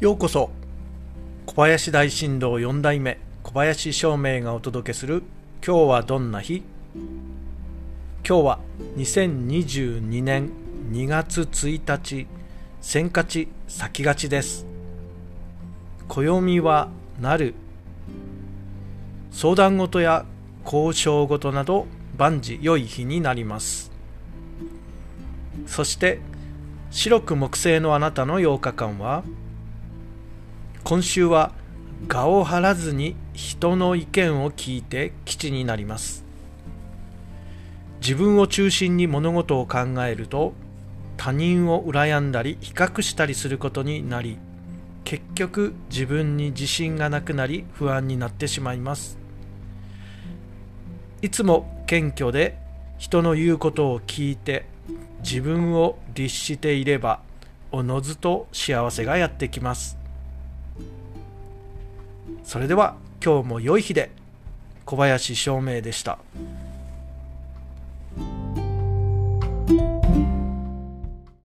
ようこそ。小林大震動4代目。小林照明がお届けする「今日はどんな日?」今日は2022年2月1日。先勝ち先勝ちです。暦はなる。相談事や交渉事など万事良い日になります。そして白く木星のあなたの8日間は今週は我を張らずに人の意見を聞いて基地になります。自分を中心に物事を考えると他人を羨んだり比較したりすることになり結局自分に自信がなくなり不安になってしまいます。いつも謙虚で人の言うことを聞いて自分を律していればおのずと幸せがやってきます。それでは今日も良い日で小林照明でした。